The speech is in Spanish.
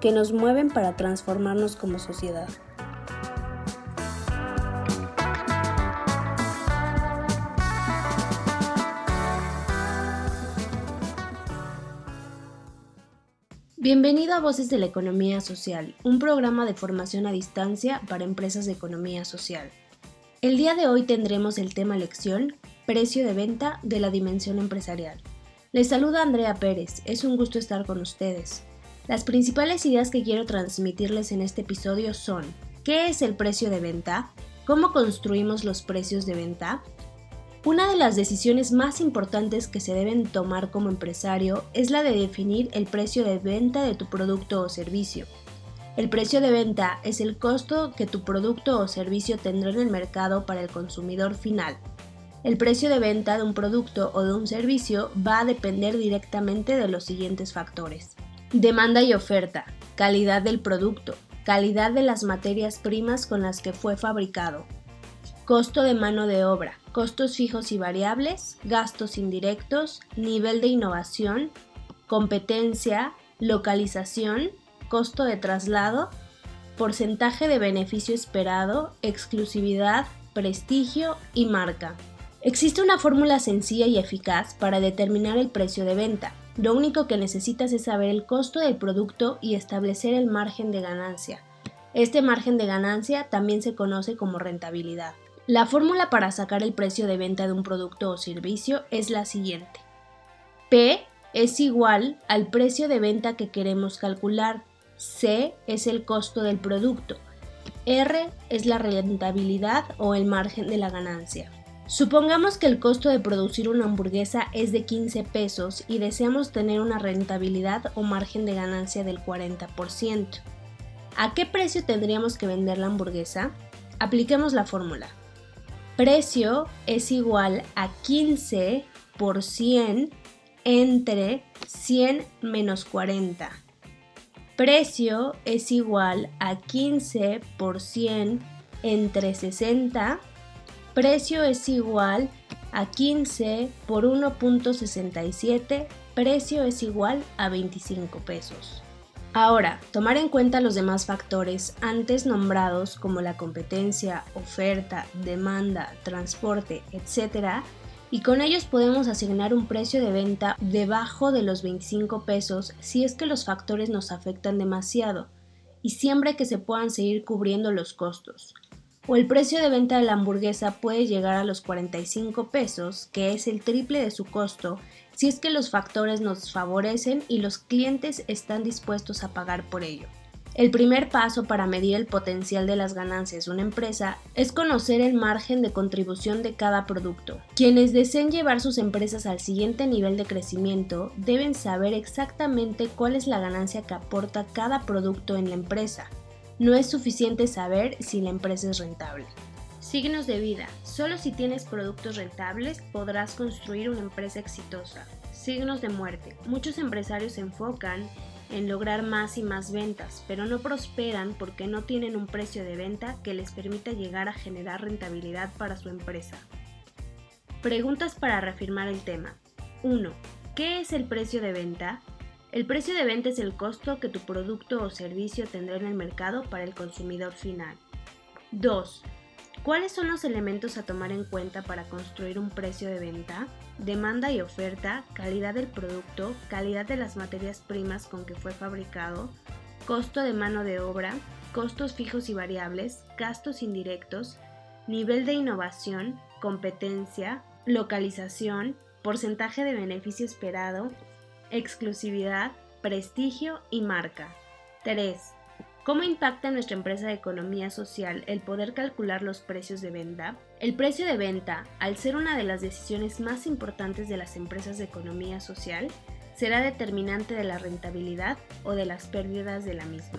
que nos mueven para transformarnos como sociedad. Bienvenido a Voces de la Economía Social, un programa de formación a distancia para empresas de economía social. El día de hoy tendremos el tema lección Precio de venta de la dimensión empresarial. Les saluda Andrea Pérez, es un gusto estar con ustedes. Las principales ideas que quiero transmitirles en este episodio son ¿qué es el precio de venta? ¿Cómo construimos los precios de venta? Una de las decisiones más importantes que se deben tomar como empresario es la de definir el precio de venta de tu producto o servicio. El precio de venta es el costo que tu producto o servicio tendrá en el mercado para el consumidor final. El precio de venta de un producto o de un servicio va a depender directamente de los siguientes factores. Demanda y oferta, calidad del producto, calidad de las materias primas con las que fue fabricado, costo de mano de obra, costos fijos y variables, gastos indirectos, nivel de innovación, competencia, localización, costo de traslado, porcentaje de beneficio esperado, exclusividad, prestigio y marca. Existe una fórmula sencilla y eficaz para determinar el precio de venta. Lo único que necesitas es saber el costo del producto y establecer el margen de ganancia. Este margen de ganancia también se conoce como rentabilidad. La fórmula para sacar el precio de venta de un producto o servicio es la siguiente. P es igual al precio de venta que queremos calcular. C es el costo del producto. R es la rentabilidad o el margen de la ganancia. Supongamos que el costo de producir una hamburguesa es de 15 pesos y deseamos tener una rentabilidad o margen de ganancia del 40%. ¿A qué precio tendríamos que vender la hamburguesa? Apliquemos la fórmula. Precio es igual a 15 por 100 entre 100 menos 40. Precio es igual a 15 por 100 entre 60 precio es igual a 15 por 1.67, precio es igual a 25 pesos. Ahora, tomar en cuenta los demás factores antes nombrados como la competencia, oferta, demanda, transporte, etc. Y con ellos podemos asignar un precio de venta debajo de los 25 pesos si es que los factores nos afectan demasiado y siempre que se puedan seguir cubriendo los costos o el precio de venta de la hamburguesa puede llegar a los 45 pesos, que es el triple de su costo, si es que los factores nos favorecen y los clientes están dispuestos a pagar por ello. El primer paso para medir el potencial de las ganancias de una empresa es conocer el margen de contribución de cada producto. Quienes deseen llevar sus empresas al siguiente nivel de crecimiento deben saber exactamente cuál es la ganancia que aporta cada producto en la empresa no es suficiente saber si la empresa es rentable. Signos de vida. Solo si tienes productos rentables podrás construir una empresa exitosa. Signos de muerte. Muchos empresarios se enfocan en lograr más y más ventas, pero no prosperan porque no tienen un precio de venta que les permita llegar a generar rentabilidad para su empresa. Preguntas para reafirmar el tema. 1. ¿Qué es el precio de venta? El precio de venta es el costo que tu producto o servicio tendrá en el mercado para el consumidor final. 2. ¿Cuáles son los elementos a tomar en cuenta para construir un precio de venta? Demanda y oferta, calidad del producto, calidad de las materias primas con que fue fabricado, costo de mano de obra, costos fijos y variables, gastos indirectos, nivel de innovación, competencia, localización, porcentaje de beneficio esperado, exclusividad, prestigio y marca. 3. ¿Cómo impacta en nuestra empresa de economía social el poder calcular los precios de venta? El precio de venta, al ser una de las decisiones más importantes de las empresas de economía social, será determinante de la rentabilidad o de las pérdidas de la misma.